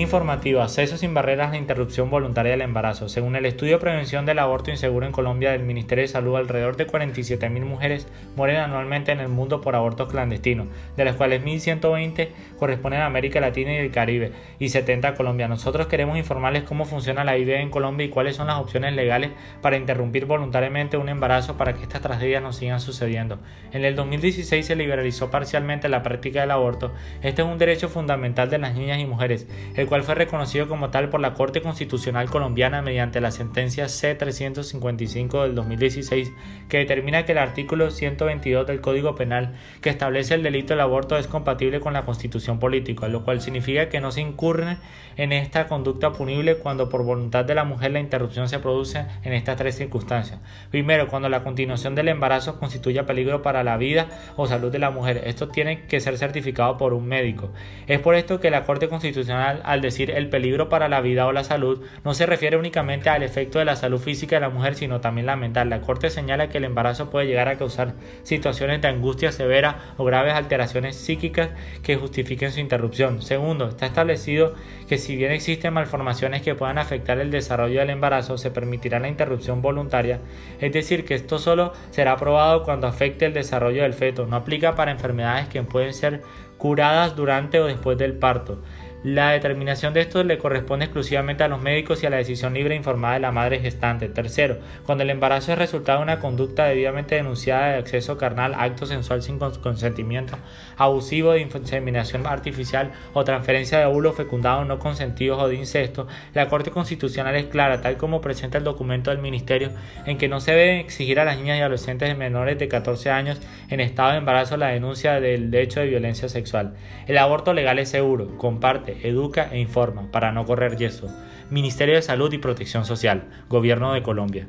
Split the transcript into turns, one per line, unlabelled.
Informativo, acceso sin barreras la interrupción voluntaria del embarazo. Según el estudio de prevención del aborto inseguro en Colombia del Ministerio de Salud, alrededor de 47.000 mujeres mueren anualmente en el mundo por abortos clandestinos, de las cuales 1.120 corresponden a América Latina y el Caribe y 70 a Colombia. Nosotros queremos informarles cómo funciona la IVF en Colombia y cuáles son las opciones legales para interrumpir voluntariamente un embarazo para que estas tragedias no sigan sucediendo. En el 2016 se liberalizó parcialmente la práctica del aborto. Este es un derecho fundamental de las niñas y mujeres el cual fue reconocido como tal por la Corte Constitucional Colombiana mediante la sentencia C-355 del 2016, que determina que el artículo 122 del Código Penal, que establece el delito del aborto, es compatible con la Constitución política, lo cual significa que no se incurre en esta conducta punible cuando por voluntad de la mujer la interrupción se produce en estas tres circunstancias. Primero, cuando la continuación del embarazo constituye peligro para la vida o salud de la mujer. Esto tiene que ser certificado por un médico. Es por esto que la Corte Constitucional al decir el peligro para la vida o la salud, no se refiere únicamente al efecto de la salud física de la mujer, sino también la mental. La Corte señala que el embarazo puede llegar a causar situaciones de angustia severa o graves alteraciones psíquicas que justifiquen su interrupción. Segundo, está establecido que si bien existen malformaciones que puedan afectar el desarrollo del embarazo, se permitirá la interrupción voluntaria, es decir, que esto solo será aprobado cuando afecte el desarrollo del feto, no aplica para enfermedades que pueden ser curadas durante o después del parto. La determinación de esto le corresponde exclusivamente a los médicos y a la decisión libre e informada de la madre gestante. Tercero, cuando el embarazo es resultado de una conducta debidamente denunciada de acceso carnal, acto sensual sin consentimiento, abusivo de inseminación artificial o transferencia de óvulos fecundados no consentidos o de incesto, la Corte Constitucional es clara, tal como presenta el documento del Ministerio, en que no se debe exigir a las niñas y adolescentes menores de 14 años en estado de embarazo la denuncia del hecho de violencia sexual. El aborto legal es seguro, comparte educa e informa para no correr yeso. Ministerio de Salud y Protección Social, Gobierno de Colombia.